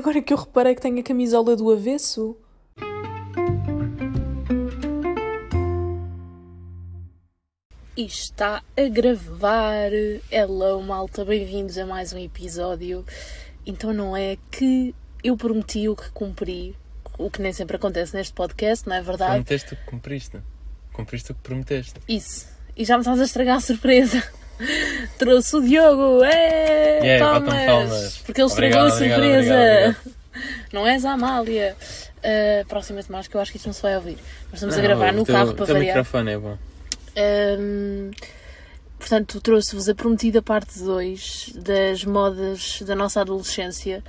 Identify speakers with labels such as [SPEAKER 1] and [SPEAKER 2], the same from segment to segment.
[SPEAKER 1] Agora que eu reparei que tenho a camisola do avesso. E está a gravar. Hello, malta, bem-vindos a mais um episódio. Então não é que eu prometi o que cumpri, o que nem sempre acontece neste podcast, não é verdade?
[SPEAKER 2] Prometeste o que cumpriste. Cumpriste o que prometeste.
[SPEAKER 1] Isso. E já me estás a estragar a surpresa. Trouxe o Diogo! É,
[SPEAKER 2] Yeah, palmas.
[SPEAKER 1] Porque ele
[SPEAKER 2] Obrigado,
[SPEAKER 1] estragou a
[SPEAKER 2] obrigado,
[SPEAKER 1] surpresa!
[SPEAKER 2] obrigado,
[SPEAKER 1] Não és a Amália! Uh, próxima mais que eu acho que isto não se vai ouvir. Nós estamos a
[SPEAKER 2] Não,
[SPEAKER 1] gravar
[SPEAKER 2] o
[SPEAKER 1] no
[SPEAKER 2] teu-
[SPEAKER 1] carro
[SPEAKER 2] o
[SPEAKER 1] para
[SPEAKER 2] teu
[SPEAKER 1] variar.
[SPEAKER 2] microfone é bom.
[SPEAKER 1] Um, portanto, trouxe-vos a prometida parte 2 das modas da nossa adolescência.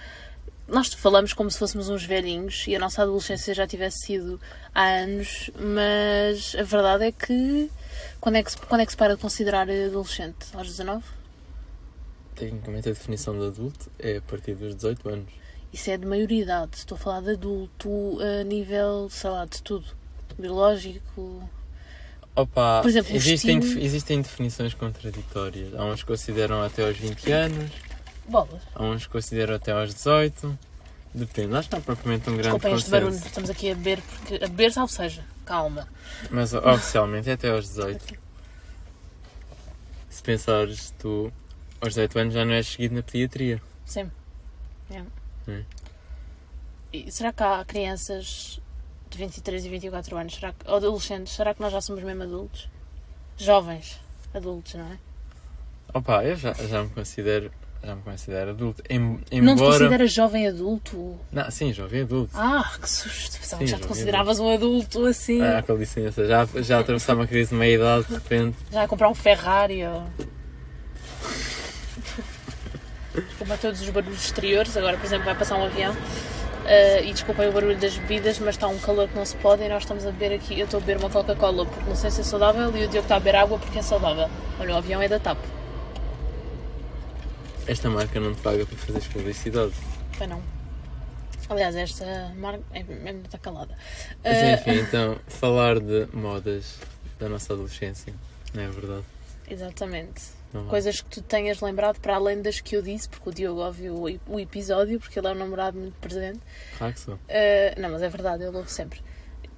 [SPEAKER 1] Nós falamos como se fôssemos uns velhinhos e a nossa adolescência já tivesse sido há anos, mas a verdade é que quando é que se, quando é que se para de considerar adolescente? Aos 19?
[SPEAKER 2] Tecnicamente a definição de adulto é a partir dos 18 anos.
[SPEAKER 1] Isso é de maioridade. Estou a falar de adulto a nível, sei lá, de tudo. Biológico.
[SPEAKER 2] Opa,
[SPEAKER 1] Por exemplo,
[SPEAKER 2] existem, existem definições contraditórias. Há uns que consideram até aos 20 anos,
[SPEAKER 1] Bolas.
[SPEAKER 2] há uns que consideram até aos 18. Depende, acho que não há propriamente um grande
[SPEAKER 1] Desculpem este barulho. Estamos aqui a beber porque. A beber, salve seja. Calma.
[SPEAKER 2] Mas oficialmente é até aos 18. Se pensares, tu aos 18 anos já não és seguido na pediatria.
[SPEAKER 1] Sim. É.
[SPEAKER 2] Hum.
[SPEAKER 1] E será que há crianças de 23 e 24 anos? Será que, ou adolescentes? Será que nós já somos mesmo adultos? Jovens adultos, não é?
[SPEAKER 2] Opa, eu já, já me considero. Já me considero adulto. Em,
[SPEAKER 1] Não te
[SPEAKER 2] embora.
[SPEAKER 1] consideras jovem adulto?
[SPEAKER 2] Não, sim, jovem adulto.
[SPEAKER 1] Ah, que susto! Pensava que já te consideravas um adulto assim,
[SPEAKER 2] Ah, com licença, já, já atravessar uma crise de meia idade de repente.
[SPEAKER 1] já a comprar um Ferrari ou. Desculpa todos os barulhos exteriores, agora por exemplo vai passar um avião. Ah, e desculpem o barulho das bebidas, mas está um calor que não se pode e nós estamos a beber aqui. Eu estou a beber uma Coca-Cola porque não sei se é saudável e o Diogo está a beber água porque é saudável. Olha, o avião é da TAP.
[SPEAKER 2] Esta marca não te paga para fazeres publicidade.
[SPEAKER 1] Foi não. Aliás, esta marca é mesmo está calada.
[SPEAKER 2] Mas
[SPEAKER 1] Ah,
[SPEAKER 2] enfim, então, falar de modas da nossa adolescência, não é verdade?
[SPEAKER 1] exatamente.
[SPEAKER 2] Não?
[SPEAKER 1] Coisas que tu tenhas lembrado para além das que eu disse, porque o Diogo ouviu o, episódio, porque ele é um namorado muito presente.
[SPEAKER 2] Claro que sou.
[SPEAKER 1] Uh, não, mas é verdade, ele ouve sempre.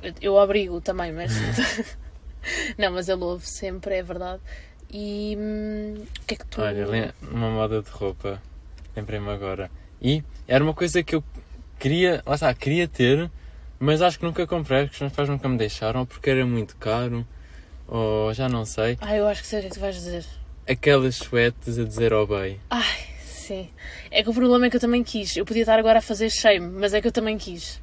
[SPEAKER 1] Eu, eu obrigo também, mas. não, mas ele ouve sempre, é verdade. E. hum, o que é que tu.
[SPEAKER 2] Olha, uma moda de roupa, lembrei-me agora. E era uma coisa que eu queria, lá está, queria ter, mas acho que nunca comprei, porque os meus pais nunca me deixaram, ou porque era muito caro, ou já não sei.
[SPEAKER 1] Ah, eu acho que sei o que é que tu vais dizer.
[SPEAKER 2] Aquelas suetes a dizer ao bem.
[SPEAKER 1] Ai, sim. É que o problema é que eu também quis. Eu podia estar agora a fazer shame, mas é que eu também quis.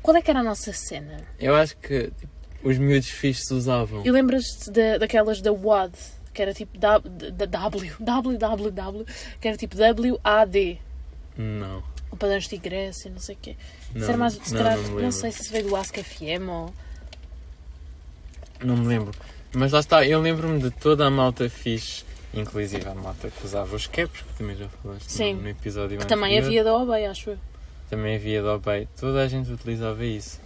[SPEAKER 1] Qual é que era a nossa cena?
[SPEAKER 2] Eu acho que tipo, os miúdos fixos usavam.
[SPEAKER 1] E lembras-te da- daquelas da WAD, que era tipo da da- W, WWW, que era tipo WAD,
[SPEAKER 2] Não.
[SPEAKER 1] o padrões de Grécia, não sei o quê.
[SPEAKER 2] Não,
[SPEAKER 1] era mais, se
[SPEAKER 2] não,
[SPEAKER 1] calhar,
[SPEAKER 2] não
[SPEAKER 1] não, sei se veio do Ask FM ou.
[SPEAKER 2] Não me lembro. Mas lá está, eu lembro-me de toda a malta fixe, inclusive a malta que usava os caps, que também já falaste no-
[SPEAKER 1] Sim.
[SPEAKER 2] no, episódio
[SPEAKER 1] Que também
[SPEAKER 2] anterior.
[SPEAKER 1] havia da OBEI, acho eu.
[SPEAKER 2] Também havia da OBEI. Toda a gente utilizava isso.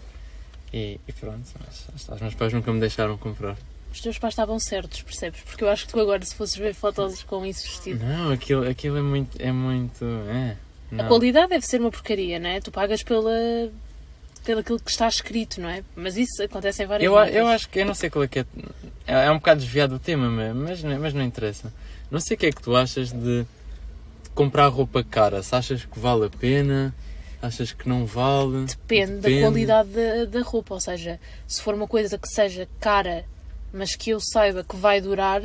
[SPEAKER 2] E, e pronto, mas está, os meus pais nunca me deixaram comprar.
[SPEAKER 1] Os teus pais estavam certos, percebes? Porque eu acho que tu agora, se fosses ver fotos com isso vestido.
[SPEAKER 2] Não, aquilo, aquilo é muito. É muito. É.
[SPEAKER 1] A qualidade deve ser uma porcaria, não é? Tu pagas pela. pelo aquilo que está escrito, não é? Mas isso acontece em várias
[SPEAKER 2] Eu,
[SPEAKER 1] marcas.
[SPEAKER 2] eu acho que eu não sei qual é que é. É, é um bocado desviado do tema, mas, mas, não- interessa. Não sei o que é que tu achas de, comprar roupa cara. Se achas que vale a pena, achas que não vale.
[SPEAKER 1] Depende, da qualidade da, da roupa, ou seja, se for uma coisa que seja cara, mas que eu saiba que vai durar,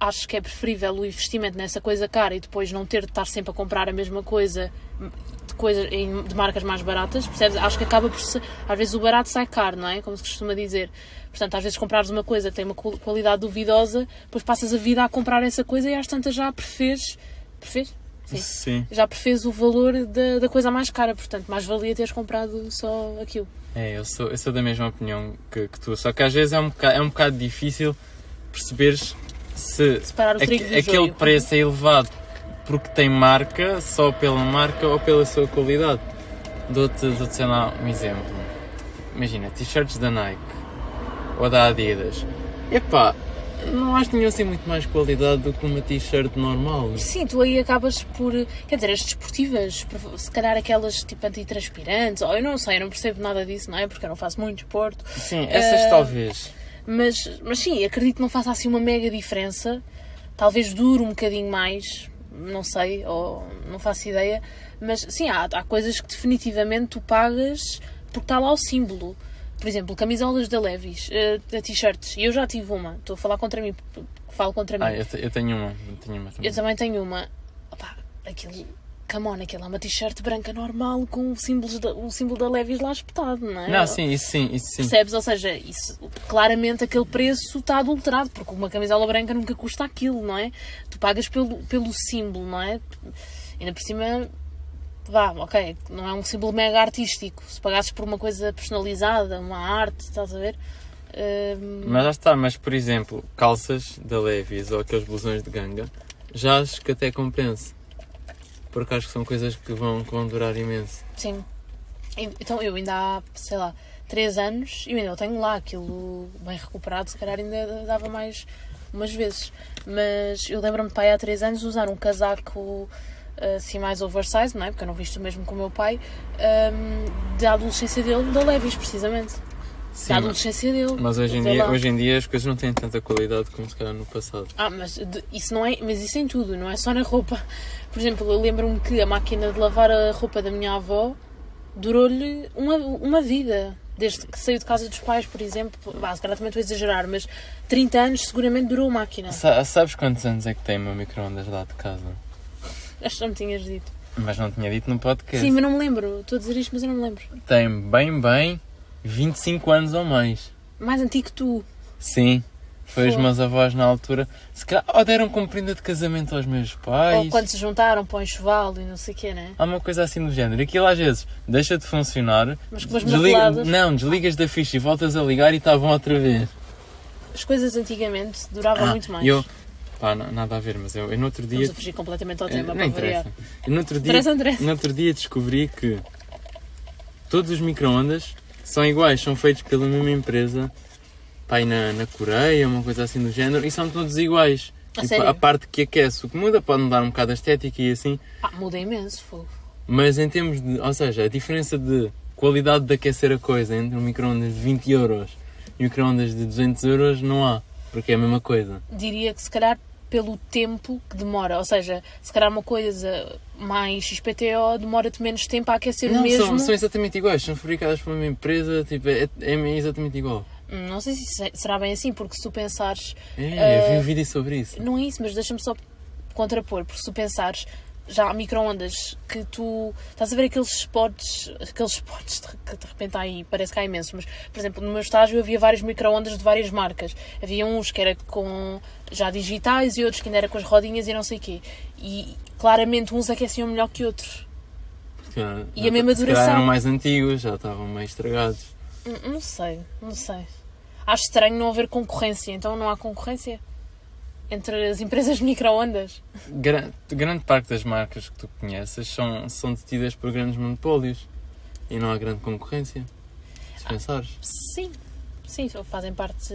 [SPEAKER 1] acho que é preferível o investimento nessa coisa cara e depois não ter de estar sempre a comprar a mesma coisa de, coisa, de marcas mais baratas, percebes? Acho que acaba por ser, às vezes o barato sai caro, não é? Como se costuma dizer. Portanto, às vezes comprares uma coisa que tem uma qual- qualidade duvidosa, depois passas a vida a comprar essa coisa e às tantas já prefers, prefers? Sim
[SPEAKER 2] Sim.
[SPEAKER 1] já prefez o valor da, da coisa mais cara, portanto, mais valia teres comprado só aquilo.
[SPEAKER 2] É, eu sou, eu sou da mesma opinião que, que tu. Só que às vezes é um bocado, é um bocado difícil perceberes se
[SPEAKER 1] do
[SPEAKER 2] aquele
[SPEAKER 1] joio.
[SPEAKER 2] preço é elevado porque tem marca, só pela marca ou pela sua qualidade. Dou-te, dou-te sei lá, um exemplo. Imagina, t-shirts da Nike ou da Adidas. Epá, não acho que tenham assim muito mais qualidade do que uma t-shirt normal.
[SPEAKER 1] Sim, tu aí acabas por. Quer dizer, as desportivas, se calhar aquelas tipo antitranspirantes, ou eu não sei, eu não percebo nada disso, não é? Porque eu não faço muito desporto.
[SPEAKER 2] Sim, essas
[SPEAKER 1] Ah,
[SPEAKER 2] talvez.
[SPEAKER 1] Mas, mas sim, acredito que não faça assim uma mega diferença. Talvez dure um bocadinho mais, não sei, ou não faço ideia. Mas sim, há, há coisas que definitivamente tu pagas porque está lá o símbolo. Por exemplo, camisolas da Levis, de t-shirts. Eu já tive uma, estou a falar contra mim, falo contra mim.
[SPEAKER 2] Ah, eu, eu tenho uma. Eu tenho uma também.
[SPEAKER 1] Eu também tenho uma. Opá, aquele. Come on, aquilo é uma t-shirt branca normal com o símbolo da, o símbolo da Levis lá espetado, não é?
[SPEAKER 2] Não, sim, isso sim, isso sim.
[SPEAKER 1] Percebes? Ou seja, isso, claramente aquele preço está adulterado, porque uma camisola branca nunca custa aquilo, não é? Tu pagas pelo, pelo símbolo, não é? Ainda por cima, vá, ok, não é um símbolo mega artístico. Se pagasses por uma coisa personalizada, uma arte, estás a ver? Hum,
[SPEAKER 2] Mas já está, mas por exemplo, calças da Levi's ou aqueles blusões de ganga, já acho que até compensa. Porque acho que são coisas que vão, que vão durar imenso.
[SPEAKER 1] Sim. Então eu ainda há, sei lá, 3 anos e eu ainda tenho lá aquilo bem recuperado, se calhar ainda dava mais umas vezes. Mas eu lembro-me de pai há 3 anos usar um casaco assim mais oversize, não é? Porque eu não visto o mesmo com o meu pai, hum, da adolescência dele, da Levis, precisamente.
[SPEAKER 2] Sim,
[SPEAKER 1] da adolescência dele.
[SPEAKER 2] mas hoje, em dia,
[SPEAKER 1] lá.
[SPEAKER 2] hoje em dia as coisas não têm tanta qualidade como se calhar no passado.
[SPEAKER 1] Ah, mas isso não é, mas isso em tudo, não é só na roupa. Por exemplo, eu lembro-me que a máquina de lavar a roupa da minha avó durou-lhe uma, uma vida. Desde que saiu de casa dos pais, por exemplo, bah, se calhar também estou a exagerar, mas 30 anos seguramente durou a máquina.
[SPEAKER 2] Sa- sabes quantos anos é que tem o meu micro-ondas lá de casa?
[SPEAKER 1] Acho que já me tinhas dito.
[SPEAKER 2] Mas não tinha dito no podcast.
[SPEAKER 1] Sim, mas não me lembro. Estou a dizer isto, mas eu não me lembro.
[SPEAKER 2] Tem bem, bem 25 anos ou mais.
[SPEAKER 1] Mais antigo que tu.
[SPEAKER 2] Sim. Foi os meus avós na altura. Se calhar, ou deram como prenda de casamento aos meus pais.
[SPEAKER 1] Ou quando se juntaram para o enxoval e não sei o quê, né?
[SPEAKER 2] Há uma coisa assim do género. Aquilo às vezes deixa de funcionar.
[SPEAKER 1] Mas com umas
[SPEAKER 2] desliga-. Não, desligas da ficha e voltas a ligar e estavam outra vez.
[SPEAKER 1] As coisas antigamente duravam
[SPEAKER 2] Ah,
[SPEAKER 1] muito mais.
[SPEAKER 2] Eu, pá, não- nada a ver, mas eu, eu no outro dia.
[SPEAKER 1] Estamos a fugir completamente ao
[SPEAKER 2] Eh,
[SPEAKER 1] tema,
[SPEAKER 2] não interessa. Eu no outro dia,
[SPEAKER 1] Interessa, interessa.
[SPEAKER 2] no outro dia descobri que todos os micro-ondas são iguais, são feitos pela mesma empresa. Pá, na, na Coreia, uma coisa assim do género, e são todos iguais.
[SPEAKER 1] A
[SPEAKER 2] Tipo, a parte que aquece, o que muda pode mudar um bocado a estética e assim,
[SPEAKER 1] Ah, muda imenso, fogo.
[SPEAKER 2] mas em termos de. Ou seja, a diferença de qualidade de aquecer a coisa entre um micro-ondas de 20 euros e um micro-ondas de 200 euros não há, porque é a mesma coisa.
[SPEAKER 1] diria que se calhar pelo tempo que demora, ou seja, se calhar uma coisa mais XPTO demora-te menos tempo a aquecer o
[SPEAKER 2] Não,
[SPEAKER 1] mesmo.
[SPEAKER 2] são, são exatamente iguais, são fabricadas por uma empresa, tipo, é, é exatamente igual.
[SPEAKER 1] Hum, Não sei se isso será bem assim, porque se tu pensares,
[SPEAKER 2] É, eu vi um vídeo sobre isso.
[SPEAKER 1] não é isso, mas deixa-me só contrapor, porque se tu pensares, já há micro-ondas que tu. Estás a ver aqueles spots, aqueles spots que de repente há aí, parece que há imensos, mas por exemplo, no meu estágio havia vários micro-ondas de várias marcas. Havia uns que era com já digitais e outros que ainda era com as rodinhas e não sei o quê. E claramente uns aqueciam melhor que outros.
[SPEAKER 2] Calhar-
[SPEAKER 1] e a mesma duração?
[SPEAKER 2] eram mais antigos, já estavam meio estragados.
[SPEAKER 1] Hum, Não sei, não sei. Acho estranho não haver concorrência, então não há concorrência entre as empresas de micro-ondas.
[SPEAKER 2] Gra- grande parte das marcas que tu conheces são, são detidas por grandes monopólios e não há grande concorrência. Se pensares.
[SPEAKER 1] Sim, sim, fazem parte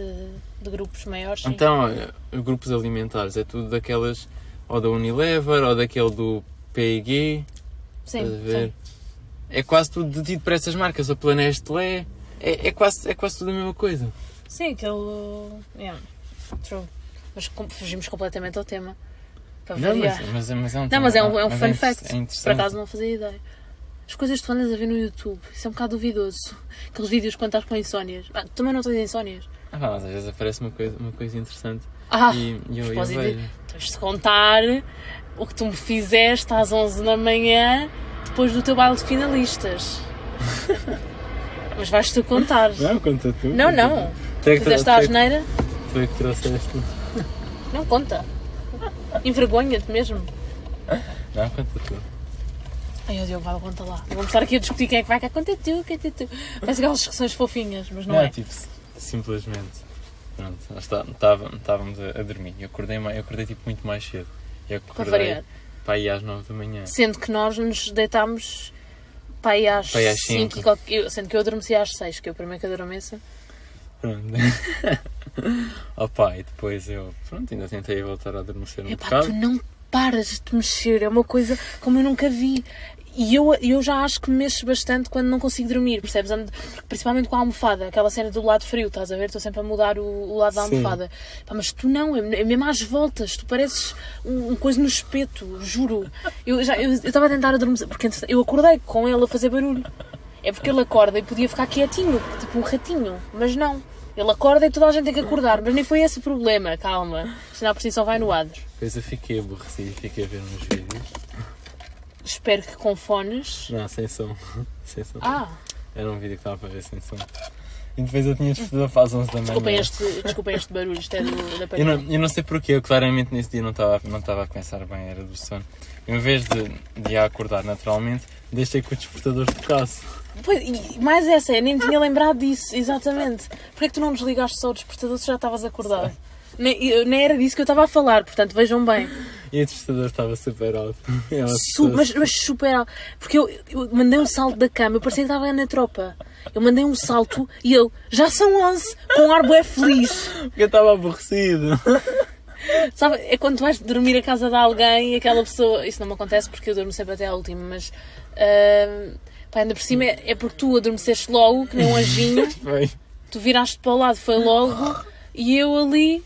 [SPEAKER 1] de grupos maiores. Sim.
[SPEAKER 2] Então, olha, os grupos alimentares é tudo daquelas, ou da Unilever, ou daquele do PIG,
[SPEAKER 1] sim,
[SPEAKER 2] a
[SPEAKER 1] sim.
[SPEAKER 2] É quase tudo detido por essas marcas, ou pela Nestlé, é, é, quase, é quase tudo a mesma coisa.
[SPEAKER 1] Sim, aquele. Yeah, true. Mas fugimos completamente ao tema. Para
[SPEAKER 2] Não,
[SPEAKER 1] variar.
[SPEAKER 2] mas, mas, mas é um,
[SPEAKER 1] Não, mas é um, é um
[SPEAKER 2] mas
[SPEAKER 1] fun
[SPEAKER 2] inter-
[SPEAKER 1] fact.
[SPEAKER 2] É
[SPEAKER 1] Por acaso não fazia ideia. As coisas que tu andas a ver no YouTube, isso é um bocado duvidoso. Aqueles vídeos quando estás com insónias. Ah, tu também não tens insónias.
[SPEAKER 2] Ah, mas às vezes aparece uma coisa, uma coisa interessante
[SPEAKER 1] Ah,
[SPEAKER 2] e, e eu, eu vejo.
[SPEAKER 1] tens de contar o que tu me fizeste às 11 da manhã, depois do teu baile de finalistas. Mas vais tu contar.
[SPEAKER 2] Não, conta tu.
[SPEAKER 1] Não, não.
[SPEAKER 2] Tu é que,
[SPEAKER 1] Fizeste
[SPEAKER 2] tu
[SPEAKER 1] a
[SPEAKER 2] é
[SPEAKER 1] asneira?
[SPEAKER 2] tu é que trouxeste.
[SPEAKER 1] Não conta. Envergonha-te mesmo.
[SPEAKER 2] Não, conta tu.
[SPEAKER 1] Ai, o Diogo, vai, conta lá. Vamos estar aqui a discutir quem é que vai cá. Conta tu, conta tu. Parece aquelas discussões fofinhas, mas não,
[SPEAKER 2] Não,
[SPEAKER 1] é.
[SPEAKER 2] tipo, simplesmente. Pronto, estávamos a, a dormir. Eu acordei, mais- eu acordei tipo muito mais cedo. Eu
[SPEAKER 1] Para
[SPEAKER 2] acordei
[SPEAKER 1] variar.
[SPEAKER 2] para ir às 9 da manhã.
[SPEAKER 1] Sendo que nós nos deitámos para aí às
[SPEAKER 2] Para aí às
[SPEAKER 1] 5
[SPEAKER 2] cinco.
[SPEAKER 1] eu- Sendo que eu adormeci às 6, que é o primeiro que adormeça.
[SPEAKER 2] Pronto. Opa, e depois eu, pronto, ainda tentei voltar a adormecer um
[SPEAKER 1] Epá,
[SPEAKER 2] bocado.
[SPEAKER 1] tu não paras de te mexer, é uma coisa como eu nunca vi. E eu, eu já acho que me mexo bastante quando não consigo dormir, percebes? Ando- principalmente com a almofada, aquela cena do lado frio, estás a ver? Estou sempre a mudar o, o lado da almofada. Pá, mas tu não, é, é mesmo às voltas, tu pareces um, um coisa no espeto, juro. Eu já- eu eu estava a tentar adormecer, porque eu acordei com ele a fazer barulho. É porque ele acorda e podia ficar quietinho, tipo um ratinho, mas não. Ele acorda e toda a gente tem que acordar, mas nem foi esse o problema, calma. Senão por si só vai no adro.
[SPEAKER 2] Depois eu fiquei aborrecido, fiquei a ver uns vídeos.
[SPEAKER 1] Espero que com fones.
[SPEAKER 2] Não, sem som. sem som.
[SPEAKER 1] Ah,
[SPEAKER 2] Era um vídeo que estava para ver sem som. E depois eu tinha para as 11 da manhã.
[SPEAKER 1] desculpem este, desculpem este barulho, isto é do, da
[SPEAKER 2] Eu não, eu não sei porquê, eu claramente nesse dia não estava, não estava a pensar bem, era do sono. Em vez de, de a acordar naturalmente, deixei que o despertador tocasse.
[SPEAKER 1] Pois, e mais essa, eu nem me tinha lembrado disso, exatamente. Porquê é que tu não desligaste só o despertador se já estavas acordado? Nem, nem era disso que eu estava a falar, portanto vejam bem.
[SPEAKER 2] E o despertador estava super alto.
[SPEAKER 1] Su- mas, mas super alto. Porque eu, eu mandei um salto da cama, eu parecia que estava na tropa. Eu mandei um salto e ele, já são 11, com um ar bué feliz.
[SPEAKER 2] Porque eu estava aborrecido.
[SPEAKER 1] Sabe, é quando tu vais dormir a casa de alguém e aquela pessoa. Isso não me acontece porque eu durmo sempre até à última, mas. ahm, pá, ainda por cima é, é porque tu adormeceste logo, que nem um anjinho, tu viraste para o lado, foi logo, e eu ali.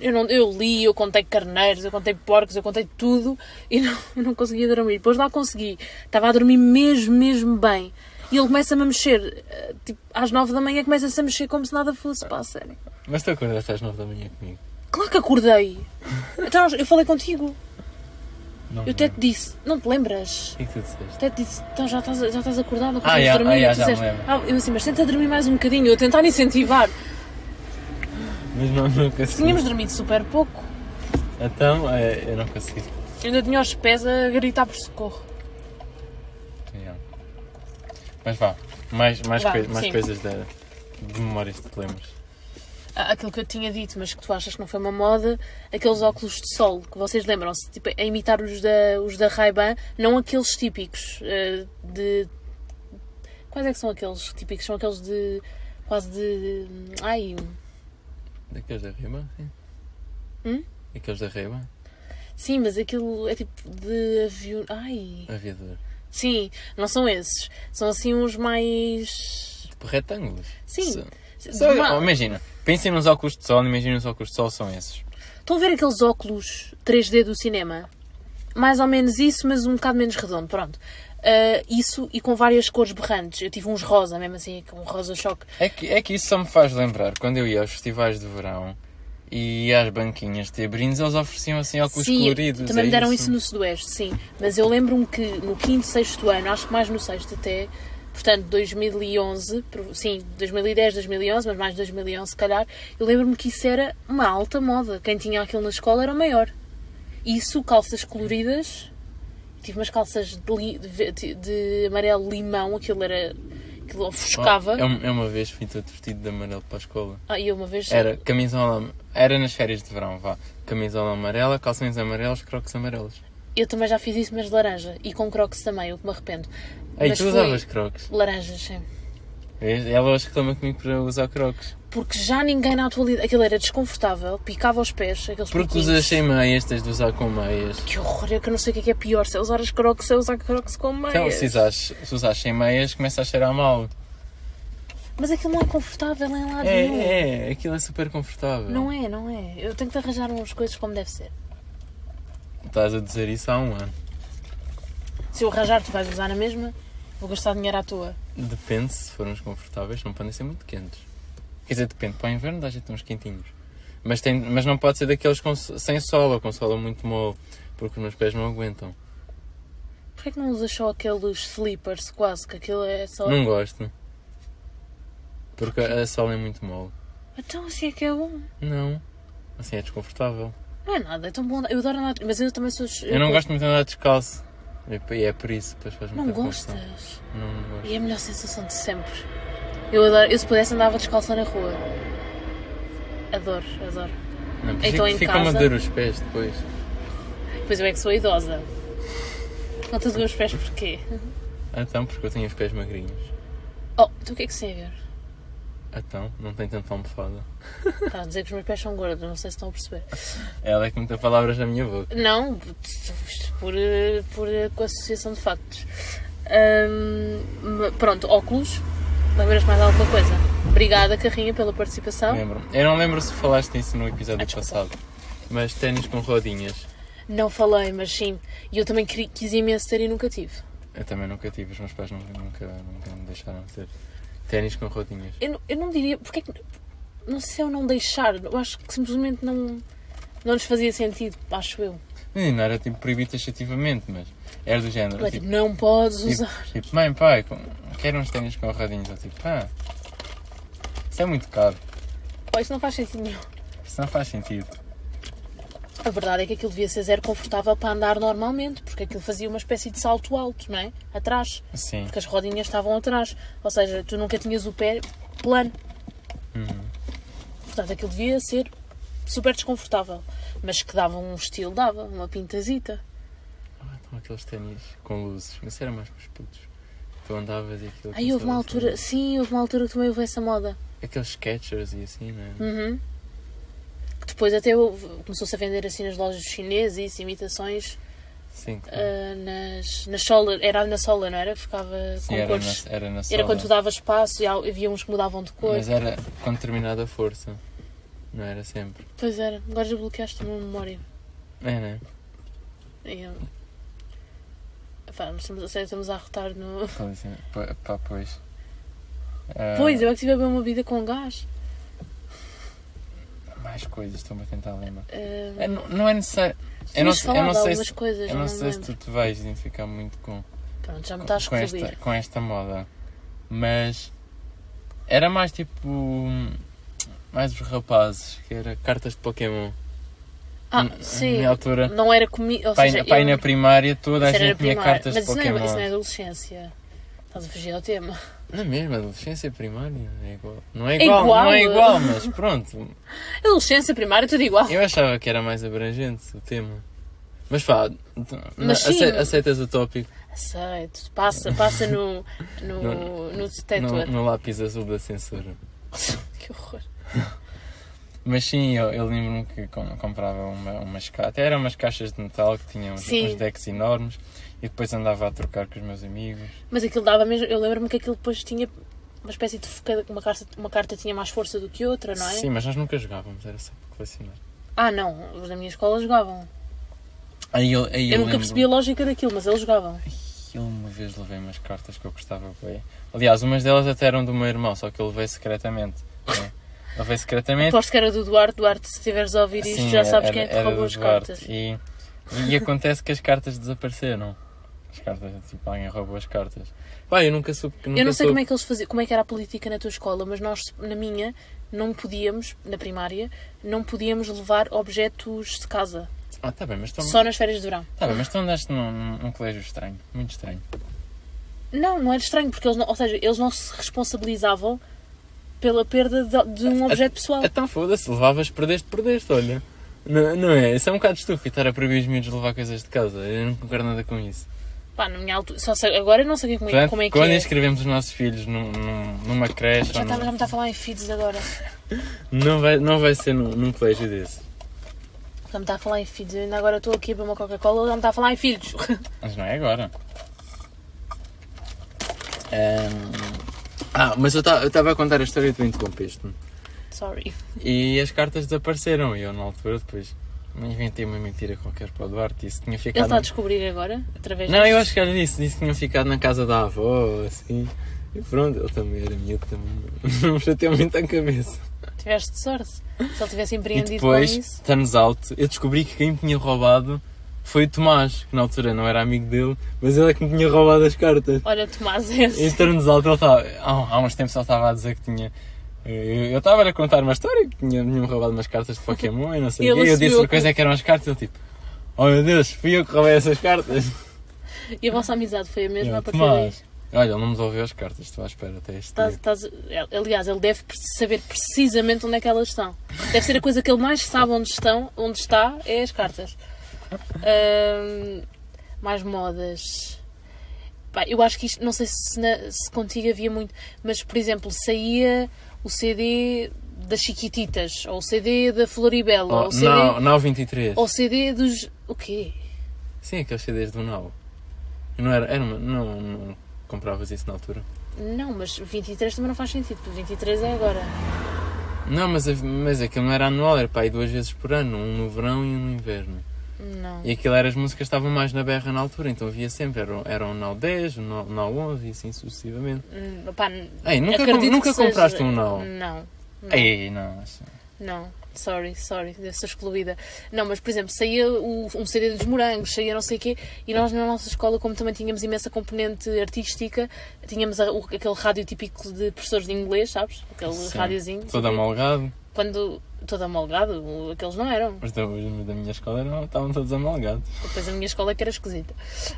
[SPEAKER 1] Eu, não, eu li, eu contei carneiros, eu contei porcos, eu contei tudo e não, eu não conseguia dormir. Depois lá consegui. Estava a dormir mesmo, mesmo bem. E ele começa-me a mexer, eh, tipo, às nove da manhã começa-se a mexer como se nada fosse, pá, a sério.
[SPEAKER 2] Mas tu acordaste às 9 da manhã comigo.
[SPEAKER 1] Claro que acordei. Então, eu falei contigo.
[SPEAKER 2] Não
[SPEAKER 1] Eu até te disse, não te lembras?
[SPEAKER 2] O que é que tu disseste?
[SPEAKER 1] Até te disse, então já estás, já estás acordado, não
[SPEAKER 2] Ah, já,
[SPEAKER 1] dormir.
[SPEAKER 2] ah,
[SPEAKER 1] tu
[SPEAKER 2] já
[SPEAKER 1] disseste, ah, eu assim, mas tenta dormir mais um bocadinho, eu tentar incentivar.
[SPEAKER 2] Mas não, não consegui.
[SPEAKER 1] Tínhamos dormido super pouco.
[SPEAKER 2] Então, é, eu não consegui.
[SPEAKER 1] Eu ainda tinha os pés a gritar por socorro.
[SPEAKER 2] Yeah. Mas vá, mais, mais,
[SPEAKER 1] Vá,
[SPEAKER 2] coi- mais
[SPEAKER 1] sim.
[SPEAKER 2] coisas de, de memórias que te lembras.
[SPEAKER 1] Aquilo que eu tinha dito, mas que tu achas que não foi uma moda, aqueles óculos de sol, que vocês lembram-se, tipo, a imitar os da, os da Ray-Ban, não aqueles típicos eh, de... Quais é que são aqueles típicos? São aqueles de... quase de... ai...
[SPEAKER 2] Daqueles da? Sim.
[SPEAKER 1] Hum?
[SPEAKER 2] Aqueles da Reba?
[SPEAKER 1] Sim, mas aquilo é tipo de avião... ai...
[SPEAKER 2] Aviador.
[SPEAKER 1] Sim, não são esses. São assim uns mais...
[SPEAKER 2] Tipo retângulos.
[SPEAKER 1] Sim.
[SPEAKER 2] Só- só-
[SPEAKER 1] Uma-
[SPEAKER 2] oh, imagina, pensem nos óculos de sol, imaginem os óculos de sol são esses.
[SPEAKER 1] Estão a ver aqueles óculos 3D do cinema? Mais ou menos isso, mas um bocado menos redondo, pronto. Ah, isso e com várias cores berrantes. Eu tive uns rosa, mesmo assim, com um rosa choque.
[SPEAKER 2] É que, é que isso só me faz lembrar quando eu ia aos festivais de verão e às banquinhas de brindes, eles ofereciam assim óculos
[SPEAKER 1] sim,
[SPEAKER 2] coloridos.
[SPEAKER 1] também
[SPEAKER 2] é
[SPEAKER 1] me deram
[SPEAKER 2] isso?
[SPEAKER 1] isso no Sudoeste, sim. Mas eu lembro-me que no quinto, sexto ano, acho que mais no sexto até, portanto 2011, pro- sim, 2010, 2011, mas mais 2011 se calhar, eu lembro-me que isso era uma alta moda. Quem tinha aquilo na escola era o maior. Isso, calças coloridas, tive umas calças de, de de- amarelo limão, aquilo era. aquilo ofuscava.
[SPEAKER 2] Oh, eu, eu uma vez fui todo vestido de amarelo para a escola.
[SPEAKER 1] Ah, e eu uma vez.
[SPEAKER 2] Era camisola, era nas férias de verão, vá. Camisola amarela, calções amarelos, crocs amarelos.
[SPEAKER 1] Eu também já fiz isso, mas de laranja. E com crocs também, o que me arrependo.
[SPEAKER 2] Ei,
[SPEAKER 1] Mas
[SPEAKER 2] tu usavas crocs?
[SPEAKER 1] Laranjas, sim.
[SPEAKER 2] Ela hoje reclama comigo para usar crocs.
[SPEAKER 1] Porque já ninguém na atualidade. Aquilo era desconfortável, picava os pés, aqueles
[SPEAKER 2] Porque
[SPEAKER 1] piquinhos.
[SPEAKER 2] usas sem meias, tens de usar com meias.
[SPEAKER 1] Que horror, é que eu não sei o que é, que é pior, se é usar as crocs, se é usar crocs com meias.
[SPEAKER 2] Então, se usares, se usares sem meias, começa a cheirar mal.
[SPEAKER 1] Mas aquilo não é confortável em lado
[SPEAKER 2] É,
[SPEAKER 1] nenhum.
[SPEAKER 2] é, aquilo é super confortável.
[SPEAKER 1] Não é, não é. Eu tenho que arranjar umas coisas como deve ser.
[SPEAKER 2] Estás a dizer isso há um ano.
[SPEAKER 1] Se eu arranjar, tu vais usar na mesma, vou gastar dinheiro à toa.
[SPEAKER 2] Depende, se forem confortáveis, não podem ser muito quentes. Quer dizer, depende, para o inverno dá jeito uns quentinhos. Mas, tem, mas não pode ser daqueles com, sem sola, com sola muito mole, porque os meus pés não aguentam.
[SPEAKER 1] Porquê que não usas só aqueles slippers quase, que aquilo é só...
[SPEAKER 2] Não gosto. Porque a sola é muito mole.
[SPEAKER 1] Então assim é que é bom.
[SPEAKER 2] Não. Assim é desconfortável.
[SPEAKER 1] Não é nada, é tão bom. Eu adoro andar, mas eu também sou...
[SPEAKER 2] Eu não gosto muito de andar descalço. E é por isso, depois faz
[SPEAKER 1] Não gostas?
[SPEAKER 2] Não, não gosto.
[SPEAKER 1] E é a melhor sensação de sempre. Eu adoro, eu se pudesse andava descalça na rua. Adoro, adoro.
[SPEAKER 2] Não,
[SPEAKER 1] Então,
[SPEAKER 2] então,
[SPEAKER 1] em
[SPEAKER 2] fica a
[SPEAKER 1] casa-
[SPEAKER 2] doer os pés depois.
[SPEAKER 1] Pois eu é que sou idosa. Não te dou os pés porquê?
[SPEAKER 2] Ah, Então, porque eu tenho os pés magrinhos.
[SPEAKER 1] Oh, então o que é que se tem a ver?
[SPEAKER 2] Então, não tem tanta almofada.
[SPEAKER 1] Está a dizer que os meus pés são gordos, não sei se estão a perceber.
[SPEAKER 2] Ela é que muita palavras na minha boca.
[SPEAKER 1] Não, por, por com associação de factos. Hum, pronto, óculos. Lembras mais alguma coisa? Obrigada, Carrinha, pela participação.
[SPEAKER 2] Lembro. Eu não lembro se falaste disso no episódio
[SPEAKER 1] Ah,
[SPEAKER 2] passado. Mas ténis com rodinhas.
[SPEAKER 1] Não falei, mas sim. E eu também quis imenso ter e nunca tive.
[SPEAKER 2] Eu também nunca tive, os meus pais nunca, nunca, nunca me deixaram ter. Ténis com rodinhas.
[SPEAKER 1] Eu, não- eu não diria. Porque é que. Não sei se é o não deixar. Eu acho que simplesmente não. Não nos fazia sentido, acho eu.
[SPEAKER 2] Não era tipo proibido taxativamente, mas era do género.
[SPEAKER 1] É
[SPEAKER 2] tipo,
[SPEAKER 1] tipo, não podes
[SPEAKER 2] tipo,
[SPEAKER 1] usar.
[SPEAKER 2] tipo, mãe, pai, com- quero uns ténis com rodinhas. Eu tipo, pá, isso é muito caro.
[SPEAKER 1] Pá, isso não faz sentido nenhum.
[SPEAKER 2] Isso não faz sentido.
[SPEAKER 1] A verdade é que aquilo devia ser zero confortável para andar normalmente, porque aquilo fazia uma espécie de salto alto, não é? Atrás.
[SPEAKER 2] Sim.
[SPEAKER 1] Porque as rodinhas estavam atrás. Ou seja, tu nunca tinhas o pé plano.
[SPEAKER 2] Uhum.
[SPEAKER 1] Portanto, aquilo devia ser super desconfortável. Mas que dava um estilo, dava, uma pintazita.
[SPEAKER 2] Ah, então aqueles ténis com luzes. Mas era mais para os putos. Tu andavas e aquilo.
[SPEAKER 1] Aí houve uma altura, sim, houve uma altura que também houve essa moda.
[SPEAKER 2] Aqueles sketchers e assim, não é?
[SPEAKER 1] Uhum. Que depois até começou-se a vender assim nas lojas chinesas e isso, imitações
[SPEAKER 2] Sim, claro.
[SPEAKER 1] ah, nas, na sola, era na sola, não era? Ficava
[SPEAKER 2] Sim,
[SPEAKER 1] com
[SPEAKER 2] era
[SPEAKER 1] cores.
[SPEAKER 2] na, era na
[SPEAKER 1] Era
[SPEAKER 2] sola.
[SPEAKER 1] quando tu davas espaço e havia uns que mudavam de cor.
[SPEAKER 2] Mas era com determinada força. Não era sempre.
[SPEAKER 1] Pois era, agora já bloqueaste a minha memória.
[SPEAKER 2] É, não é?
[SPEAKER 1] E eu- Epá, nós estamos, estamos a arrotar no.
[SPEAKER 2] Pá, pá, pois. Ah,
[SPEAKER 1] Pois, eu é que tive a beber uma vida com gás.
[SPEAKER 2] Mais coisas, estou-me a tentar lembrar.
[SPEAKER 1] Ah,
[SPEAKER 2] É, não, não é necessário. Eu não, eu não sei se,
[SPEAKER 1] coisas,
[SPEAKER 2] eu não
[SPEAKER 1] não
[SPEAKER 2] sei se tu te vais identificar muito com,
[SPEAKER 1] Pronto, já me estás
[SPEAKER 2] com esta, com esta moda. Mas era mais tipo. Mais os rapazes, que era cartas de Pokémon.
[SPEAKER 1] Ah, sim.
[SPEAKER 2] Na altura,
[SPEAKER 1] Não era comigo.
[SPEAKER 2] Pai,
[SPEAKER 1] seja,
[SPEAKER 2] pai na primária, toda a gente tinha
[SPEAKER 1] primário.
[SPEAKER 2] cartas
[SPEAKER 1] Mas
[SPEAKER 2] de Pokémon.
[SPEAKER 1] é, isso não é adolescência. Estás a fugir ao tema.
[SPEAKER 2] Na mesma, adolescência primária é igual. Não é
[SPEAKER 1] É
[SPEAKER 2] igual,
[SPEAKER 1] igual.
[SPEAKER 2] não é igual, mas pronto.
[SPEAKER 1] Adolescência, primária, tudo igual.
[SPEAKER 2] Eu achava que era mais abrangente o tema. Mas pá,
[SPEAKER 1] Mas sim.
[SPEAKER 2] ace- aceitas o tópico
[SPEAKER 1] Aceito. Passa, passa no, no,
[SPEAKER 2] No-
[SPEAKER 1] no
[SPEAKER 2] no,
[SPEAKER 1] detector.
[SPEAKER 2] no lápis azul da censura.
[SPEAKER 1] Que horror.
[SPEAKER 2] Mas sim, eu, eu lembro-me que com- comprava uma, umas caixas, até eram umas caixas de metal que tinham uns, uns decks enormes e depois andava a trocar com os meus amigos.
[SPEAKER 1] Mas aquilo dava mesmo. Eu lembro-me que aquilo depois tinha uma espécie de. foca- Uma carta, uma carta tinha mais força do que outra, não é?
[SPEAKER 2] Sim, mas nós nunca jogávamos, era só para colecionar.
[SPEAKER 1] Ah, não. Os da minha escola jogavam.
[SPEAKER 2] Aí eu, aí
[SPEAKER 1] Eu,
[SPEAKER 2] eu
[SPEAKER 1] nunca
[SPEAKER 2] lembro-
[SPEAKER 1] percebi a lógica daquilo, mas eles jogavam.
[SPEAKER 2] Eu uma vez levei umas cartas que eu gostava bem. Aliás, umas delas até eram do meu irmão, só que eu levei secretamente. né? Levei secretamente.
[SPEAKER 1] Aposto que era do Duarte. Duarte, se estiveres a ouvir isto,
[SPEAKER 2] Sim,
[SPEAKER 1] já sabes
[SPEAKER 2] era-
[SPEAKER 1] quem é que
[SPEAKER 2] era
[SPEAKER 1] roubou
[SPEAKER 2] do
[SPEAKER 1] as
[SPEAKER 2] Duarte.
[SPEAKER 1] cartas.
[SPEAKER 2] E, e acontece que as cartas desapareceram. As cartas, tipo, alguém roubou as cartas. Pá, eu nunca soube. Nunca
[SPEAKER 1] Eu não sei
[SPEAKER 2] soube.
[SPEAKER 1] como é que eles faziam, como é que era a política na tua escola, mas nós, na minha, não podíamos, na primária, não podíamos levar objetos de casa.
[SPEAKER 2] Ah, tá bem, mas tu,
[SPEAKER 1] Só nas férias de verão.
[SPEAKER 2] tá bem, mas tu andaste num, num- num colégio estranho. Muito estranho.
[SPEAKER 1] Não, não era estranho, porque eles não, ou seja, eles não se responsabilizavam pela perda de, de um objeto pessoal.
[SPEAKER 2] Então foda-se, levavas, perdeste, perdeste, olha. Não, não é? Isso é um bocado estúpido estar a proibir os miúdos de levar coisas de casa. Eu não concordo nada com isso.
[SPEAKER 1] Pá, na minha altura, só sei, agora eu não sei como é,
[SPEAKER 2] Portanto,
[SPEAKER 1] como é que
[SPEAKER 2] quando
[SPEAKER 1] é.
[SPEAKER 2] inscrevemos os nossos filhos num, num- numa creche,
[SPEAKER 1] Já está,
[SPEAKER 2] num-
[SPEAKER 1] já me está a falar em feeds agora.
[SPEAKER 2] não, vai, não vai ser num, num colégio desse.
[SPEAKER 1] Já me está a falar em feeds. Eu ainda agora estou aqui a beber uma Coca-Cola, já me está a falar em filhos.
[SPEAKER 2] Mas não é agora. Ahm, Ah, mas eu estava a contar a história e tu interrompeste-me.
[SPEAKER 1] Sorry.
[SPEAKER 2] E as cartas desapareceram. E eu, na altura, depois inventei uma mentira qualquer para o Duarte. Isso tinha
[SPEAKER 1] Ele
[SPEAKER 2] ficado.
[SPEAKER 1] está a descobrir agora, através
[SPEAKER 2] Não, eu acho que era disso. Disse que tinha ficado na casa da avó, assim. E pronto, ele também era miúdo, também. Não me chateou muito a cabeça.
[SPEAKER 1] Tiveste sorte. Se ele tivesse
[SPEAKER 2] E
[SPEAKER 1] empreendido
[SPEAKER 2] depois,
[SPEAKER 1] com isso.
[SPEAKER 2] turns out, eu descobri que quem tinha roubado foi o Tomás, que na altura não era amigo dele, mas ele é que me tinha roubado as cartas.
[SPEAKER 1] Olha, Tomás, é esse.
[SPEAKER 2] E turns out, ele estava. Há, há uns tempos ele estava a dizer que tinha. Eu eu estava a contar uma história que tinha- me roubado umas cartas de Pokémon e não sei
[SPEAKER 1] E
[SPEAKER 2] o quê.
[SPEAKER 1] ele
[SPEAKER 2] Eu disse
[SPEAKER 1] a
[SPEAKER 2] a coisa é que eram as cartas e ele tipo. Oh meu Deus, fui eu que roubei essas cartas.
[SPEAKER 1] E a vossa amizade foi a mesma
[SPEAKER 2] Eu,
[SPEAKER 1] a partir daí?
[SPEAKER 2] Olha, ele não me devolveu as cartas, estou à espera até este dia.
[SPEAKER 1] estás- aliás, ele deve saber precisamente onde é que elas estão. Deve ser a coisa que ele mais sabe onde estão, onde está, é as cartas. Mais modas. Pá, eu acho que isto, não sei se, na- se contigo havia muito, mas por exemplo, saía o CD das Chiquititas, ou o CD da Floribela, ou
[SPEAKER 2] Oh,
[SPEAKER 1] o CD,
[SPEAKER 2] Now 23.
[SPEAKER 1] ou o CD dos. O quê?
[SPEAKER 2] Sim, aqueles CDs do Now. Não era, era uma- não, não compravas isso na altura?
[SPEAKER 1] Não, mas 23 também não faz sentido, porque 23 é agora.
[SPEAKER 2] Não, mas, mas aquilo não era anual, era para aí duas vezes por ano, um no verão e um no inverno.
[SPEAKER 1] Não.
[SPEAKER 2] E aquilo era as músicas que estavam mais na berra na altura, então havia sempre, era, era um Now 10, um Now, Now 11 e assim sucessivamente.
[SPEAKER 1] Hum, pá,
[SPEAKER 2] Ei, nunca, com- nunca
[SPEAKER 1] que seja-
[SPEAKER 2] compraste um Now?
[SPEAKER 1] Não. Não.
[SPEAKER 2] Ei, não.
[SPEAKER 1] Não, sorry, sorry, deve ser excluída. Não, mas por exemplo, saía o- um CD dos morangos, saía não sei o quê, e nós na nossa escola, como também tínhamos imensa componente artística, tínhamos a- o- aquele rádio típico de professores de inglês, sabes? Aquele
[SPEAKER 2] Sim,
[SPEAKER 1] rádiozinho.
[SPEAKER 2] Todo amalgado.
[SPEAKER 1] Quando. Todo amalgado, aqueles não eram.
[SPEAKER 2] Os da, da minha escola eram, estavam todos amalgados.
[SPEAKER 1] Depois a minha escola é que era esquisita.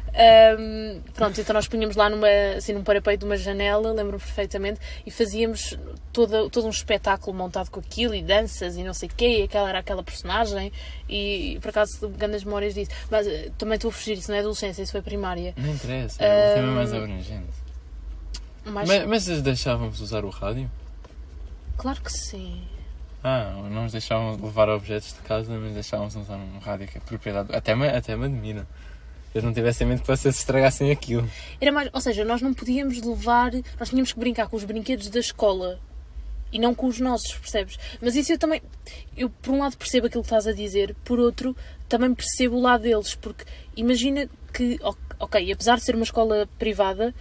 [SPEAKER 1] Ahm, pronto, então nós punhamos lá numa, assim, num parapeito de uma janela, lembro-me perfeitamente, e fazíamos toda, todo um espetáculo montado com aquilo, e danças, e não sei o quê, e aquela era aquela personagem, e por acaso grandes memórias disso. Mas eh, também estou a fugir, isso não é adolescência, isso foi primária.
[SPEAKER 2] Não interessa, é um tema mais abrangente.
[SPEAKER 1] Mas,
[SPEAKER 2] Mas, mas deixavam-vos usar o rádio?
[SPEAKER 1] claro que sim.
[SPEAKER 2] Ah, não nos deixavam levar objetos de casa, mas deixavam-nos usar um rádio que é propriedade. Até me, até me admira. Eles não tivessem medo que vocês estragassem aquilo.
[SPEAKER 1] Era mais, ou seja, nós não podíamos levar, nós tínhamos que brincar com os brinquedos da escola e não com os nossos, percebes? Mas isso eu também, eu por um lado percebo aquilo que estás a dizer, por outro também percebo o lado deles, porque imagina que, ok, apesar de ser uma escola privada,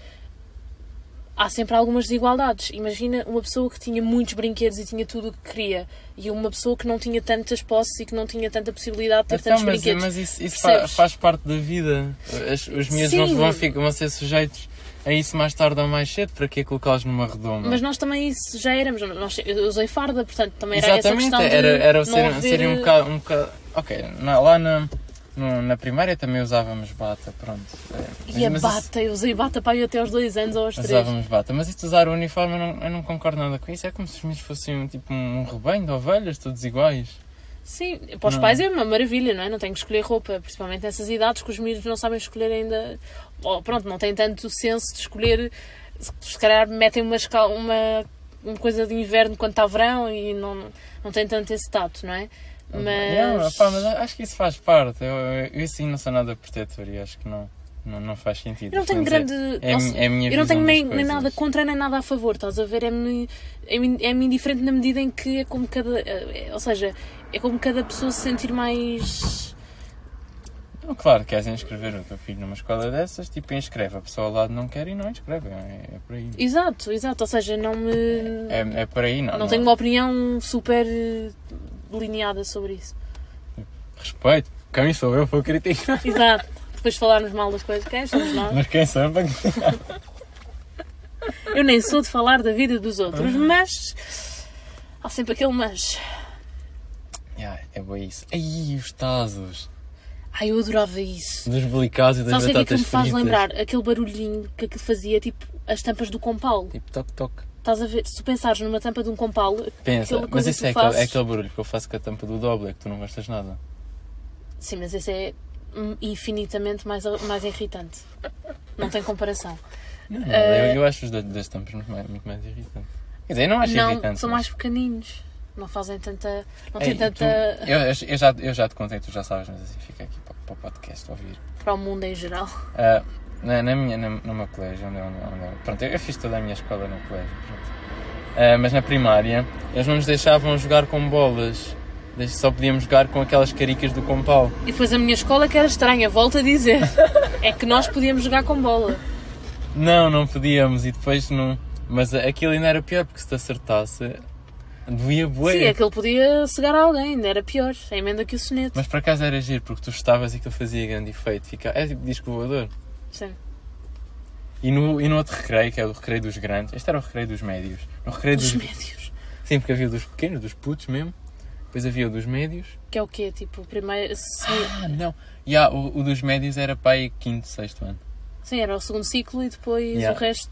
[SPEAKER 1] há sempre algumas desigualdades. Imagina uma pessoa que tinha muitos brinquedos e tinha tudo o que queria, e uma pessoa que não tinha tantas posses e que não tinha tanta possibilidade de ter
[SPEAKER 2] Então,
[SPEAKER 1] tantos
[SPEAKER 2] mas,
[SPEAKER 1] brinquedos.
[SPEAKER 2] mas isso, isso faz parte da vida. As- os miúdos vão, vão, vão ser sujeitos a isso mais tarde ou mais cedo. Para que colocá-los numa redoma?
[SPEAKER 1] Mas nós também isso já éramos. Nós, eu usei farda, portanto também era essa
[SPEAKER 2] Exatamente,
[SPEAKER 1] questão de
[SPEAKER 2] era, era
[SPEAKER 1] não
[SPEAKER 2] ser,
[SPEAKER 1] haver-
[SPEAKER 2] serem um bocado. Um bocado ok, na- lá na, no- na primária também usávamos bata, pronto. É,
[SPEAKER 1] E a
[SPEAKER 2] mas
[SPEAKER 1] bata, eu usei bata para ir até aos dois anos ou aos
[SPEAKER 2] isso-
[SPEAKER 1] três.
[SPEAKER 2] Usávamos bata, mas isso de usar o uniforme eu não, eu não concordo nada com isso. É como se os miúdos fossem um, tipo um rebanho de ovelhas, todos iguais.
[SPEAKER 1] Sim, para os
[SPEAKER 2] Não.
[SPEAKER 1] pais é uma maravilha, não é? Não têm que escolher roupa, principalmente nessas idades que os miúdos não sabem escolher ainda. Ou, pronto, não têm tanto senso de escolher. Se calhar metem uma, uma, uma coisa de inverno quando está verão e não, não têm tanto esse tato, não é? Mas.
[SPEAKER 2] pá, mas acho que isso faz parte. Eu, eu, eu assim não sou nada protetor e acho que não, não, não faz sentido.
[SPEAKER 1] Eu não tenho
[SPEAKER 2] Portanto,
[SPEAKER 1] grande.
[SPEAKER 2] É, é, é
[SPEAKER 1] Eu não tenho nem, nem nada contra nem nada a favor, estás a ver? É-me é-me é-me indiferente na medida em que é como cada. é- Ou seja, é como cada pessoa se sentir mais.
[SPEAKER 2] Não, claro, queres inscrever o teu filho numa escola dessas, tipo, inscreve. A pessoa ao lado não quer e não inscreve. É, é por aí.
[SPEAKER 1] Exato, exato. Ou seja, não me.
[SPEAKER 2] É, é por aí, não.
[SPEAKER 1] não tenho uma opinião super eh, delineada sobre isso.
[SPEAKER 2] Respeito. Quem sou eu para criticar?
[SPEAKER 1] Exato. Depois de falarmos mal das coisas, quem somos nós?
[SPEAKER 2] Mas quem eu para
[SPEAKER 1] Eu nem sou de falar da vida dos outros, mas. Há sempre aquele mas.
[SPEAKER 2] yeah, É bom isso. Aí, os tazos.
[SPEAKER 1] Ai, eu adorava isso.
[SPEAKER 2] Dos belicados e das
[SPEAKER 1] Sabes o que é que
[SPEAKER 2] batatas
[SPEAKER 1] me faz
[SPEAKER 2] fritas.
[SPEAKER 1] lembrar? Aquele barulhinho que aquilo fazia, tipo, as tampas do compal.
[SPEAKER 2] Tipo, toque, toque.
[SPEAKER 1] Estás a ver? Se tu pensares numa tampa de um compal,
[SPEAKER 2] Pensa, mas isso
[SPEAKER 1] que
[SPEAKER 2] é
[SPEAKER 1] tu
[SPEAKER 2] aquele, é
[SPEAKER 1] fazes-
[SPEAKER 2] aquele barulho que eu faço com a tampa do doble, é que tu não gostas nada.
[SPEAKER 1] sim, mas esse é hum, infinitamente mais, mais irritante. Não tem comparação.
[SPEAKER 2] Não,
[SPEAKER 1] Eh,
[SPEAKER 2] eu, eu acho os da- das tampas muito mais, muito mais irritantes. Quer dizer, eu não acho
[SPEAKER 1] não,
[SPEAKER 2] irritante.
[SPEAKER 1] são
[SPEAKER 2] mas-
[SPEAKER 1] mais pequeninos. Não fazem tanta. Não
[SPEAKER 2] Ei,
[SPEAKER 1] tanta.
[SPEAKER 2] tu- eu, eu já, eu já te contei, tu já sabes, mas assim fica aqui para, o podcast ouvir.
[SPEAKER 1] para o mundo em geral.
[SPEAKER 2] Ah, na, na minha, na, no meu colégio, onde, eu- onde, eu- onde eu- pronto, eu, fiz toda a minha escola no colégio. Ah, mas na primária, eles não nos deixavam jogar com bolas. Só podíamos jogar com aquelas caricas do compal.
[SPEAKER 1] E depois a minha escola que era estranha, volto a dizer. é que nós podíamos jogar com bola.
[SPEAKER 2] Não, não podíamos, e depois não... Mas aquilo ainda era pior, porque se te acertasse, doía bué.
[SPEAKER 1] Sim, aquele podia cegar alguém, ainda era pior. É emenda que o soneto.
[SPEAKER 2] Mas por acaso era giro, porque tu estavas e aquilo fazia grande efeito. Fica... É tipo disco voador.
[SPEAKER 1] Sim.
[SPEAKER 2] E no, e no outro recreio, que é o recreio dos grandes, este era o recreio dos médios. No recreio
[SPEAKER 1] Dos
[SPEAKER 2] dos...
[SPEAKER 1] médios.
[SPEAKER 2] Sim, porque havia o dos pequenos, dos putos mesmo. Depois havia o dos médios.
[SPEAKER 1] Que é o quê? Tipo, primeiro. se-
[SPEAKER 2] Ah, não. E há, o, o dos médios era para aí quinto, sexto ano.
[SPEAKER 1] Sim, era o segundo ciclo e depois
[SPEAKER 2] Yeah.
[SPEAKER 1] o resto.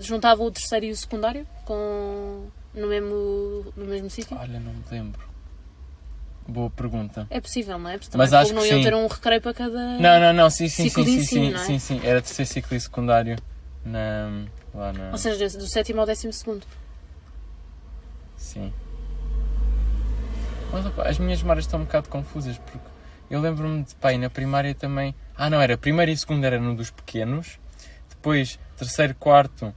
[SPEAKER 1] Juntava o terceiro e o secundário com, no, mesmo, no mesmo sítio.
[SPEAKER 2] Olha, não me lembro. Boa pergunta.
[SPEAKER 1] É possível, não é? Porque
[SPEAKER 2] Mas acho
[SPEAKER 1] não
[SPEAKER 2] que
[SPEAKER 1] iam
[SPEAKER 2] sim.
[SPEAKER 1] ter um recreio para cada.
[SPEAKER 2] Não, não, não, sim, sim, sim, sim,
[SPEAKER 1] ensino,
[SPEAKER 2] sim,
[SPEAKER 1] não é?
[SPEAKER 2] sim, sim. Era terceiro ciclo e secundário na, lá na...
[SPEAKER 1] Ou seja, do sétimo ao décimo segundo.
[SPEAKER 2] Sim. Mas opa, as minhas memórias estão um bocado confusas porque eu lembro-me de pai na primária também. Ah, não, era primeiro e segundo era no dos pequenos, depois terceiro, quarto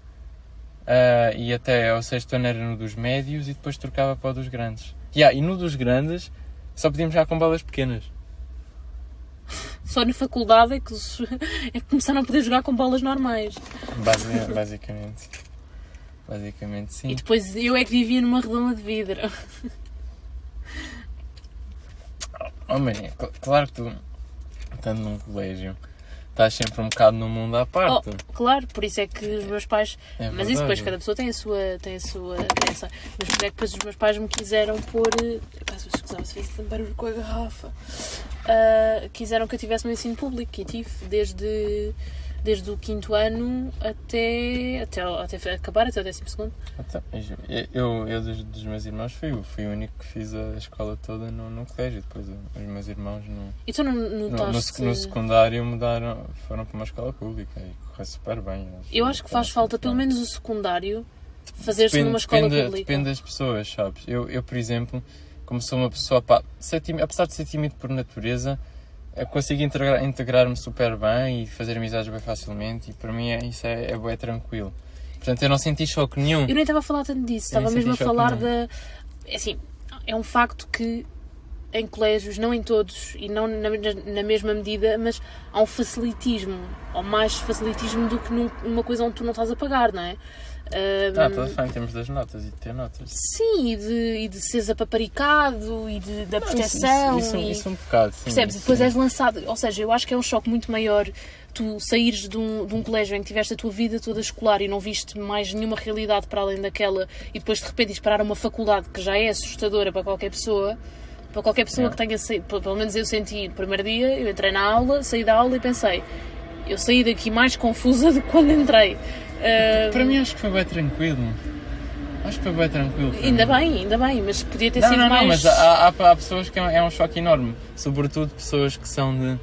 [SPEAKER 2] ah, e até ao sexto ano era no dos médios e depois trocava para o dos grandes. Yeah, e no dos grandes só podíamos jogar com bolas pequenas.
[SPEAKER 1] Só na faculdade é que, é que começaram a poder jogar com bolas normais.
[SPEAKER 2] Basi- basicamente. Basicamente,
[SPEAKER 1] E
[SPEAKER 2] sim.
[SPEAKER 1] depois eu é que vivia numa redoma de vidro.
[SPEAKER 2] Oh, cl- claro que tu, estando num colégio, estás sempre um bocado no mundo à parte.
[SPEAKER 1] Oh, claro, por isso é que os meus pais.
[SPEAKER 2] É
[SPEAKER 1] mas isso depois, cada pessoa tem a sua, tem a sua. Mas por é que depois os meus pais me quiseram pôr. Se eu escusava se fez tanto barulho com a garrafa. Ah, quiseram que eu tivesse no ensino público e tive desde, desde o quinto ano até, até, até acabar, até o décimo segundo.
[SPEAKER 2] Então, eu, eu, dos, dos meus irmãos fui, o- fui o único que fiz a escola toda no, no colégio. Depois os meus irmãos no,
[SPEAKER 1] E tu não
[SPEAKER 2] no, no, no secundário mudaram, foram para uma escola pública e correu super bem.
[SPEAKER 1] Eu acho que faz falta, pelo menos o secundário, fazer-se numa escola
[SPEAKER 2] depende,
[SPEAKER 1] pública.
[SPEAKER 2] depende das pessoas, sabes? Eu, eu, por exemplo, como sou uma pessoa, pá, ser tímido- apesar de ser tímido por natureza, eu consigo integrar- integrar-me super bem e fazer amizades bem facilmente e para mim é, isso é, é bem tranquilo. Portanto, eu não senti choque nenhum.
[SPEAKER 1] Eu nem estava a falar tanto disso, estava mesmo a falar
[SPEAKER 2] nenhum.
[SPEAKER 1] da. é Assim, é um facto que em colégios, não em todos e não na, na- na mesma medida, mas há um facilitismo, ou mais facilitismo do que num- numa coisa onde tu não estás a pagar, não é? Ahm,
[SPEAKER 2] Ah, estou a em termos das notas e de ter notas.
[SPEAKER 1] Sim, e de, e de seres apaparicado e de, da
[SPEAKER 2] Não,
[SPEAKER 1] proteção.
[SPEAKER 2] Isso, isso,
[SPEAKER 1] e...
[SPEAKER 2] isso um bocado, sim.
[SPEAKER 1] Percebes? E depois és lançado. Ou seja, eu acho que é um choque muito maior tu saíres de um, de um colégio em que tiveste a tua vida toda escolar e não viste mais nenhuma realidade para além daquela e depois de repente ires parar a uma faculdade que já é assustadora para qualquer pessoa. Para qualquer pessoa
[SPEAKER 2] É.
[SPEAKER 1] que tenha saído, pelo pelo menos eu senti no primeiro dia, eu entrei na aula, saí da aula e pensei, eu saí daqui mais confusa do que quando entrei. Ah,
[SPEAKER 2] Para mim acho que foi bem tranquilo. Acho que foi bem tranquilo.
[SPEAKER 1] ainda
[SPEAKER 2] mim.
[SPEAKER 1] bem, ainda bem, mas podia ter
[SPEAKER 2] Não,
[SPEAKER 1] sido
[SPEAKER 2] não,
[SPEAKER 1] mais.
[SPEAKER 2] não, mas há, há, há pessoas que é é um choque enorme. Sobretudo pessoas que são de.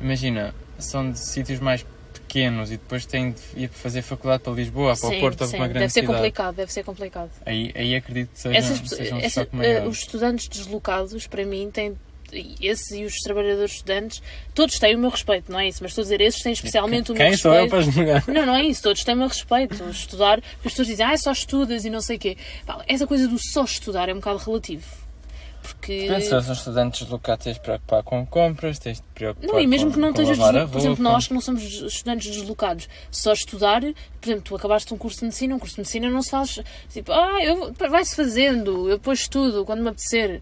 [SPEAKER 2] Imagina, são de sítios mais pequenos e depois têm de ir fazer faculdade para Lisboa, para
[SPEAKER 1] Sim,
[SPEAKER 2] o Porto
[SPEAKER 1] sim,
[SPEAKER 2] para uma grande
[SPEAKER 1] deve ser
[SPEAKER 2] cidade.
[SPEAKER 1] complicado, deve ser complicado.
[SPEAKER 2] Aí, aí acredito que seja,
[SPEAKER 1] Essas,
[SPEAKER 2] seja um
[SPEAKER 1] essa-
[SPEAKER 2] maior.
[SPEAKER 1] eh, os estudantes deslocados, para mim, têm. Esses e os trabalhadores estudantes, todos têm o meu respeito, não é isso? Mas estou a dizer, esses têm especialmente o meu
[SPEAKER 2] Quem sou eu
[SPEAKER 1] respeito.
[SPEAKER 2] para julgar?
[SPEAKER 1] Não, não é isso, todos têm o meu respeito. Estudar, porque as pessoas dizem, ah, só estudas e não sei o quê. Essa coisa do só estudar é um bocado relativo. Porque.
[SPEAKER 2] Depende, se são estudantes deslocados, tens de preocupar com compras, tens de preocupar
[SPEAKER 1] Não, e mesmo
[SPEAKER 2] com,
[SPEAKER 1] que não estejas deslocado, por exemplo, nós que não somos estudantes deslocados, só estudar, por exemplo, tu acabaste um curso de medicina, um curso de medicina não se faz tipo, ah, vai-se fazendo, eu depois estudo quando me apetecer.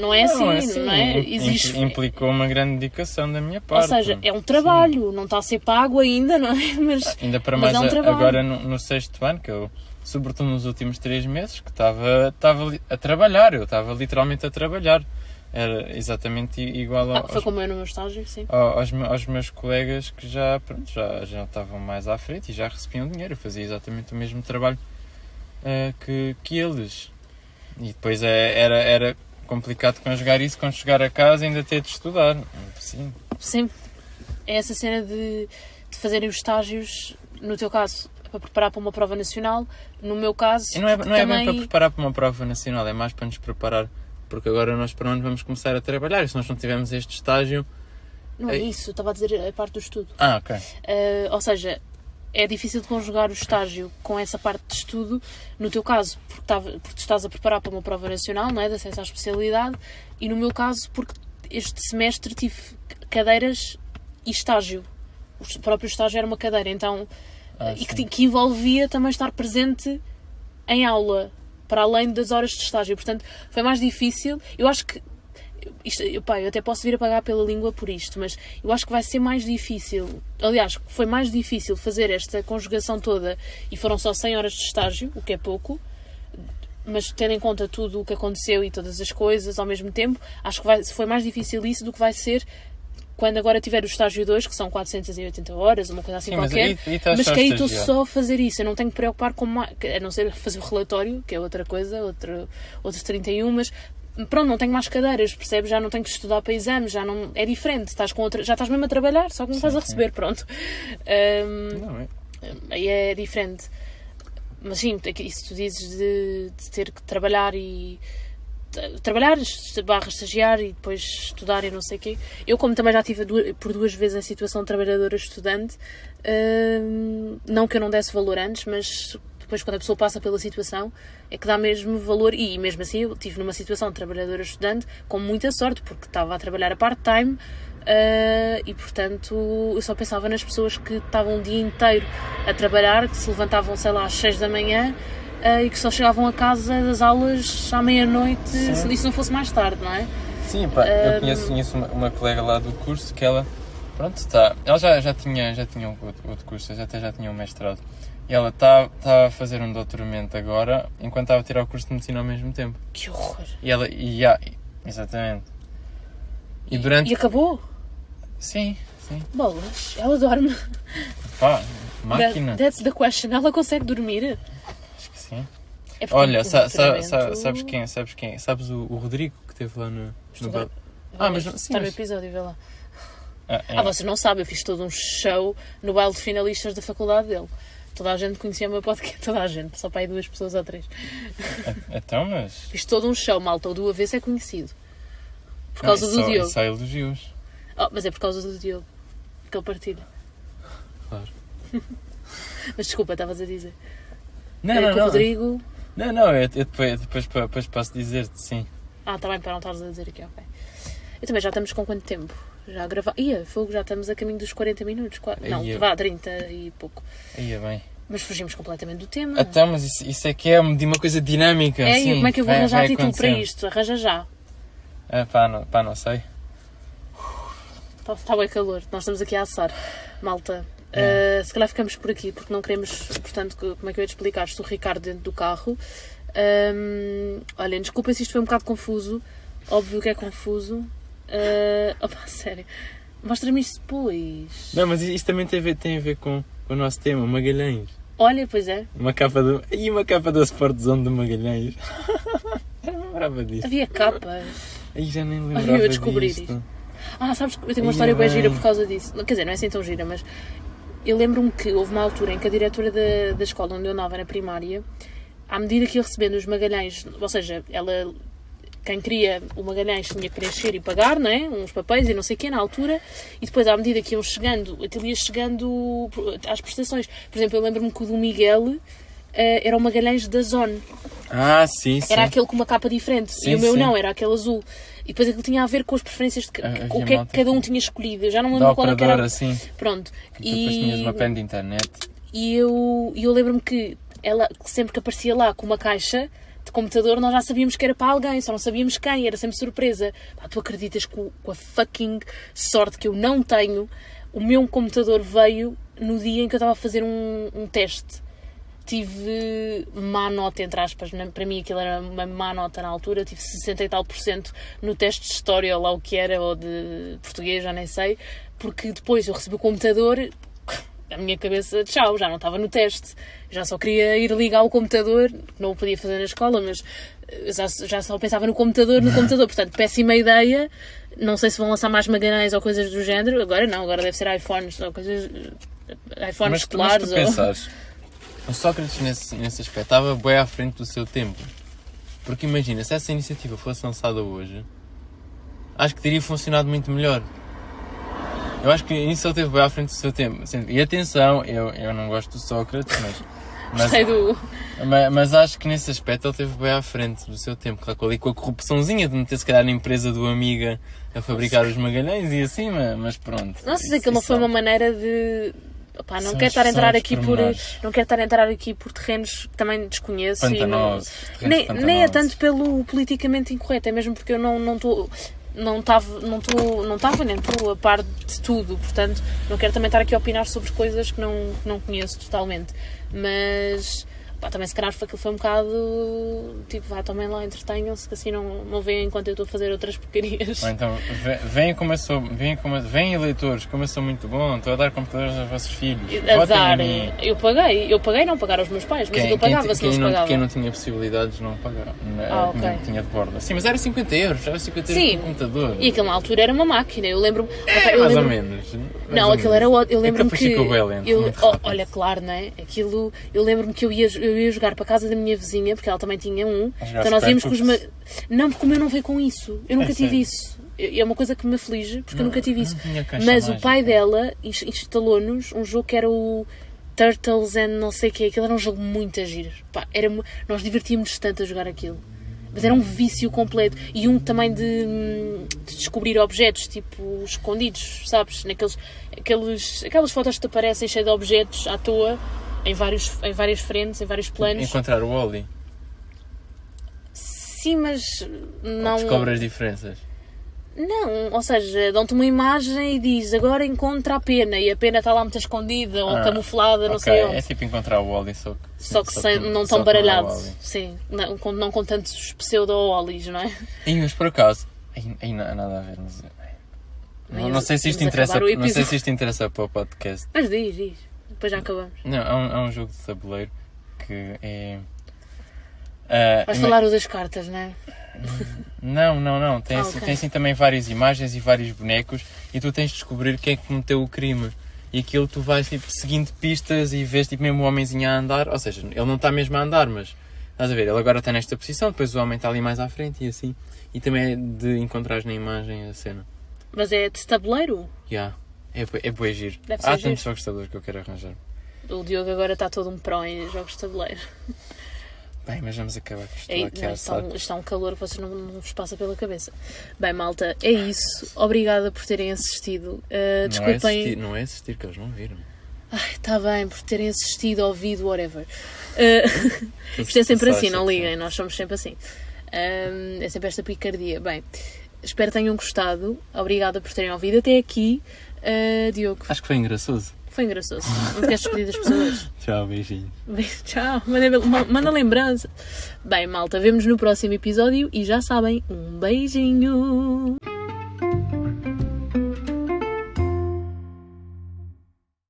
[SPEAKER 1] Não é assim, não é?
[SPEAKER 2] Im-
[SPEAKER 1] Existe.
[SPEAKER 2] Implicou uma grande dedicação da minha parte.
[SPEAKER 1] Ou seja, é um trabalho, não está a ser pago ainda, não é? Mas
[SPEAKER 2] Ainda para mais
[SPEAKER 1] é um
[SPEAKER 2] agora no, no sexto ano, que eu, sobretudo nos últimos três meses, que estava, estava a trabalhar, eu estava literalmente a trabalhar. Era exatamente igual
[SPEAKER 1] ah,
[SPEAKER 2] aos,
[SPEAKER 1] foi como eu no meu estágio, sim.
[SPEAKER 2] ao- aos, aos meus colegas que já, pronto, já, já estavam mais à frente e já recebiam dinheiro. Eu fazia exatamente o mesmo trabalho eh, que, que eles. E depois é- era, era complicado conjugar isso quando chegar a casa e ainda ter de estudar. Sim.
[SPEAKER 1] Sempre é essa cena de, de fazerem os estágios, no teu caso, para preparar para uma prova nacional, no meu caso,
[SPEAKER 2] E não é, não é
[SPEAKER 1] também...
[SPEAKER 2] bem para preparar para uma prova nacional, é mais para nos preparar, porque agora nós para onde vamos começar a trabalhar, e se nós não tivermos este estágio.
[SPEAKER 1] Não é isso, estava a dizer a parte do estudo.
[SPEAKER 2] Ah, ok.
[SPEAKER 1] Uh, ou seja, é difícil de conjugar o estágio com essa parte de estudo, no teu caso, porque, estava, porque estás a preparar para uma prova nacional, não é? De acesso à especialidade, e no meu caso, porque este semestre tive cadeiras e estágio. O próprio estágio era uma cadeira, então,
[SPEAKER 2] Ah,
[SPEAKER 1] e que, que envolvia também estar presente em aula, para além das horas de estágio. Portanto, foi mais difícil. Eu acho que isto, eu até posso vir a pagar pela língua por isto, mas eu acho que vai ser mais difícil. Aliás, foi mais difícil fazer esta conjugação toda e foram só 100 horas de estágio, o que é pouco. Mas tendo em conta tudo o que aconteceu e todas as coisas ao mesmo tempo, acho que vai, foi mais difícil isso do que vai ser quando agora tiver o estágio 2, que são 480 horas, uma coisa assim
[SPEAKER 2] Sim,
[SPEAKER 1] qualquer.
[SPEAKER 2] estás
[SPEAKER 1] Mas que aí estou só a fazer isso, eu não tenho que preocupar com mais, a não ser fazer o relatório, que é outra coisa, outro, outros 31, mas pronto, não tenho mais cadeiras, percebes? Já não tenho que estudar para exames, já não é diferente, estás com outra, já estás mesmo a trabalhar, só que não estás a
[SPEAKER 2] sim.
[SPEAKER 1] receber, pronto. Ahm,
[SPEAKER 2] Não, é.
[SPEAKER 1] aí é diferente. mas sim, é isso tu dizes de, de ter que trabalhar e trabalhar, barra estagiar e depois estudar e não sei o quê. Eu, como também já tive du- por duas vezes em situação de trabalhadora estudante, hum, não que eu não desse valor antes, mas depois quando a pessoa passa pela situação é que dá mesmo valor e mesmo assim eu estive numa situação de trabalhadora estudante com muita sorte porque estava a trabalhar a part-time ah, e portanto eu só pensava nas pessoas que estavam o dia inteiro a trabalhar, que se levantavam sei lá às 6 da manhã ah, e que só chegavam a casa das aulas à meia-noite se isso não fosse mais tarde, não é?
[SPEAKER 2] Sim, pá, eu conheço, conheço uma, uma colega lá do curso que ela, pronto, está, ela já, já tinha, já tinha outro, outro curso, já até já tinha um mestrado. E ela está tá a fazer um doutoramento agora, enquanto estava a tirar o curso de medicina ao mesmo tempo.
[SPEAKER 1] Que horror!
[SPEAKER 2] E ela, e, já, exatamente. E durante...
[SPEAKER 1] E acabou?
[SPEAKER 2] Sim, sim.
[SPEAKER 1] Bolas, ela dorme.
[SPEAKER 2] Pá, máquina.
[SPEAKER 1] That- that's the question. Ela consegue dormir? É
[SPEAKER 2] Olha, sa, sa, sa- sabes quem? Sabes quem? Sabes o, o Rodrigo que esteve lá no... no
[SPEAKER 1] Estudar.
[SPEAKER 2] Bel- Ah, mas não- sim,
[SPEAKER 1] Está no episódio, vê lá.
[SPEAKER 2] Ah, é.
[SPEAKER 1] Ah, vocês não sabem, eu fiz todo um show no baile de finalistas da faculdade dele. Toda a gente conhecia o meu podcast, toda a gente, só para aí duas pessoas ou três.
[SPEAKER 2] Então, mas...
[SPEAKER 1] Fiz todo um show, malta, o do avesso é conhecido. Por
[SPEAKER 2] Não,
[SPEAKER 1] causa
[SPEAKER 2] e
[SPEAKER 1] do
[SPEAKER 2] só-
[SPEAKER 1] Diogo.
[SPEAKER 2] Só elogios.
[SPEAKER 1] Oh, mas é por causa do Diogo que ele partilha.
[SPEAKER 2] Claro.
[SPEAKER 1] Mas desculpa, estavas a dizer.
[SPEAKER 2] Não,
[SPEAKER 1] Era
[SPEAKER 2] não, não.
[SPEAKER 1] Rodrigo.
[SPEAKER 2] Não, não, eu, eu depois, depois, depois posso dizer-te, sim.
[SPEAKER 1] Ah, está bem, para não estares a dizer aqui, ok. Eu também já estamos com quanto tempo? Já gravar. Ia, fogo, já estamos a caminho dos 40 minutos. qua- Não,
[SPEAKER 2] Ia.
[SPEAKER 1] vá, 30 e pouco.
[SPEAKER 2] É bem.
[SPEAKER 1] Mas fugimos completamente do tema.
[SPEAKER 2] Então, mas isso, isso é que é de uma coisa dinâmica.
[SPEAKER 1] é,
[SPEAKER 2] sim,
[SPEAKER 1] e como é que eu vou
[SPEAKER 2] vai-
[SPEAKER 1] arranjar
[SPEAKER 2] vai
[SPEAKER 1] título para isto? Arranja já.
[SPEAKER 2] Ah, pá, não, pá, não sei.
[SPEAKER 1] Está, está bem calor, nós estamos aqui a assar. Malta. Uh, se calhar ficamos por aqui, porque não queremos, portanto, como é que eu ia te explicar? Estou o Ricardo dentro do carro. Um, olhem, desculpem se isto foi um bocado confuso. Óbvio que é confuso. Uh, opa, sério. Mostra-me isto depois.
[SPEAKER 2] Não, mas isto também tem a ver, tem a ver com, com o nosso tema, Magalhães.
[SPEAKER 1] Olha, pois é.
[SPEAKER 2] Uma capa do. E uma capa da Sport Zone de Magalhães. Eu não lembrava disto.
[SPEAKER 1] Havia capas.
[SPEAKER 2] Aí já nem
[SPEAKER 1] Olha,
[SPEAKER 2] lembrava
[SPEAKER 1] eu a descobrir
[SPEAKER 2] disto.
[SPEAKER 1] isto. Ah, sabes que eu tenho uma
[SPEAKER 2] Ia
[SPEAKER 1] história bem. gira por causa disso. Quer dizer, não é assim tão gira, mas eu lembro-me que houve uma altura em que a diretora da, da escola onde eu andava na primária, à medida que ia recebendo os Magalhães, ou seja, ela, quem queria o Magalhães tinha que preencher e pagar, não é? Uns papéis e não sei o quê na altura, e depois à medida que iam chegando, aquilo ia chegando às prestações. Por exemplo, eu lembro-me que o do Miguel eh, era o Magalhães da Zone.
[SPEAKER 2] Ah, sim, sim.
[SPEAKER 1] Era aquele com uma capa diferente.
[SPEAKER 2] Sim,
[SPEAKER 1] e o meu
[SPEAKER 2] sim.
[SPEAKER 1] não, era aquele azul. E depois aquilo tinha a ver com as preferências de que-
[SPEAKER 2] Ah,
[SPEAKER 1] o que é que cada um tinha escolhido. Eu já não
[SPEAKER 2] Da
[SPEAKER 1] lembro qual é
[SPEAKER 2] operadora,
[SPEAKER 1] era.
[SPEAKER 2] sim.
[SPEAKER 1] Pronto.
[SPEAKER 2] Que depois tinhas uma
[SPEAKER 1] E,
[SPEAKER 2] pen de internet.
[SPEAKER 1] e eu, e eu lembro-me que ela, sempre que aparecia lá com uma caixa de computador, nós já sabíamos que era para alguém, só não sabíamos quem, era sempre surpresa. Pá, tu acreditas que com a fucking sorte que eu não tenho, o meu computador veio no dia em que eu estava a fazer um, um teste tive má nota, entre aspas, para mim aquilo era uma má nota na altura, tive 60 e tal por cento no teste de história ou lá o que era, ou de português, já nem sei, porque depois eu recebi o computador, a minha cabeça, tchau, já não estava no teste, já só queria ir ligar o computador, não o podia fazer na escola, mas eh, já, já só pensava no computador, no computador, portanto, péssima ideia, não sei se vão lançar mais Magalhães ou coisas do género, agora não, agora deve ser iPhones, ou coisas, eh, iPhones
[SPEAKER 2] Mas, mas
[SPEAKER 1] escolares,
[SPEAKER 2] tu
[SPEAKER 1] ou...
[SPEAKER 2] pensares, o Sócrates nesse, nesse aspecto estava bem à frente do seu tempo. Porque imagina, se essa iniciativa fosse lançada hoje, acho que teria funcionado muito melhor. Eu acho que isso ele teve bem à frente do seu tempo. E atenção, eu, eu não gosto do Sócrates, mas, mas,
[SPEAKER 1] do...
[SPEAKER 2] mas, mas acho que nesse aspecto ele teve bem à frente do seu tempo. Claro, com ali com a corrupçãozinha de meter se calhar na empresa do Amiga a fabricar os magalhães e assim, mas, pronto.
[SPEAKER 1] Não sei se aquilo não foi uma maneira de. Opá, não
[SPEAKER 2] São
[SPEAKER 1] quero estar a entrar aqui por. Não quero estar a entrar aqui por terrenos que também desconheço e não, nem, nem é tanto pelo politicamente incorreto, é mesmo porque eu não não estou não estava não estou não estava nem estou a par de tudo, portanto não quero também estar aqui a opinar sobre coisas que não que não conheço totalmente, mas pá, também se calhar foi foi um bocado tipo vá também lá entretenham-se que assim não não veem enquanto eu estou a fazer outras porcarias.
[SPEAKER 2] Ou então, ve- venham como eu sou, venham, como, eu- venham eleitores, como eu sou muito bom, estou a dar computadores aos vossos filhos.
[SPEAKER 1] A dar, eu paguei, eu paguei não pagar aos meus pais, mas
[SPEAKER 2] Quem,
[SPEAKER 1] aquilo
[SPEAKER 2] quem,
[SPEAKER 1] pagava-se,
[SPEAKER 2] quem
[SPEAKER 1] não se
[SPEAKER 2] não,
[SPEAKER 1] pagava.
[SPEAKER 2] quem não tinha possibilidades não pagava.
[SPEAKER 1] Ah,
[SPEAKER 2] tinha,
[SPEAKER 1] ok.
[SPEAKER 2] tinha de borda. Sim, mas era 50 euros, era 50 euros
[SPEAKER 1] Sim.
[SPEAKER 2] computador.
[SPEAKER 1] E aquilo na altura era uma máquina, eu lembro-me.
[SPEAKER 2] É,
[SPEAKER 1] eu
[SPEAKER 2] mais ou
[SPEAKER 1] lembro-
[SPEAKER 2] menos. mais
[SPEAKER 1] Não,
[SPEAKER 2] ou
[SPEAKER 1] aquilo era
[SPEAKER 2] menos.
[SPEAKER 1] ótimo. Eu lembro-me que.
[SPEAKER 2] lento,
[SPEAKER 1] eu- oh, olha, claro, não é? Aquilo. Eu lembro-me que eu ia, eu ia jogar para a casa da minha vizinha, porque ela também tinha um. Então nós íamos com os. Ma... Não, porque o meu não veio com isso. Eu nunca
[SPEAKER 2] É
[SPEAKER 1] tive
[SPEAKER 2] sério?
[SPEAKER 1] isso. É uma coisa que me aflige, porque eu nunca tive isso.
[SPEAKER 2] Não
[SPEAKER 1] Mas o pai dela ins- instalou-nos um jogo que era o Turtles and não sei o que. Aquilo era um jogo muito giro. Pá, era, nós divertíamos tanto a jogar aquilo. Mas era um vício completo. E um também de, de descobrir objetos, tipo, escondidos, sabes? Naqueles, aqueles, aquelas fotos que te aparecem cheias de objetos à toa, em, vários, em várias frentes, em vários planos.
[SPEAKER 2] Encontrar o Wally.
[SPEAKER 1] Sim, mas não.
[SPEAKER 2] Descobre as diferenças.
[SPEAKER 1] Não, ou seja, dão-te uma imagem e diz agora encontra a pena e a pena está lá muito escondida ou
[SPEAKER 2] Ah,
[SPEAKER 1] camuflada, não
[SPEAKER 2] Ok,
[SPEAKER 1] sei onde.
[SPEAKER 2] É tipo encontrar o Wally, só que.
[SPEAKER 1] Só que, sem- não
[SPEAKER 2] só
[SPEAKER 1] tão baralhado. Sim, não com, não com tantos pseudo-olis, não é?
[SPEAKER 2] Ih, mas por acaso. Aí, aí não há nada a ver, mas. Não, não sei se isto interessa. Não sei se isto interessa para o podcast.
[SPEAKER 1] Mas diz, diz. Depois já acabamos.
[SPEAKER 2] Não, há um, há um jogo de tabuleiro que é. ah,
[SPEAKER 1] Vais falar o das cartas, não é?
[SPEAKER 2] Não, não, não. Tem,
[SPEAKER 1] Ah,
[SPEAKER 2] assim,
[SPEAKER 1] ok.
[SPEAKER 2] tem assim também várias imagens e vários bonecos e tu tens de descobrir quem é que cometeu o crime. E aquilo tu vais tipo, seguindo pistas e vês tipo, mesmo o homenzinho a andar. Ou seja, ele não está mesmo a andar, mas estás a ver, ele agora está nesta posição, depois o homem está ali mais à frente e assim. E também é de encontrar na imagem a cena.
[SPEAKER 1] Mas é de tabuleiro?
[SPEAKER 2] Já. É, é bué giro.
[SPEAKER 1] Deve ser
[SPEAKER 2] Há
[SPEAKER 1] giro.
[SPEAKER 2] tantos jogos de tabuleiro que eu quero arranjar.
[SPEAKER 1] O Diogo agora está todo um pró em jogos de tabuleiro.
[SPEAKER 2] Bem, mas vamos acabar que estou
[SPEAKER 1] É,
[SPEAKER 2] aqui
[SPEAKER 1] não,
[SPEAKER 2] a
[SPEAKER 1] está,
[SPEAKER 2] assar.
[SPEAKER 1] um, está um calor que vocês não, não vos passa pela cabeça. Bem, malta, é isso. Obrigada por terem assistido. Uh,
[SPEAKER 2] Não é,
[SPEAKER 1] desculpem.
[SPEAKER 2] assistir, não é assistir, que eles não viram.
[SPEAKER 1] Está bem, por terem assistido, ouvido, whatever. Uh, isto é sempre assim, não liguem, nós somos sempre assim. Um, é sempre esta picardia. Bem, espero que tenham gostado. Obrigada por terem ouvido até aqui. Uh, Diogo,
[SPEAKER 2] Acho que foi engraçoso.
[SPEAKER 1] foi engraçoso. Não queres despedir das pessoas?
[SPEAKER 2] Tchau, beijinhos.
[SPEAKER 1] Bem, Tchau, manda, ma- manda lembrança. Bem, malta, vemos no próximo episódio e já sabem, um beijinho.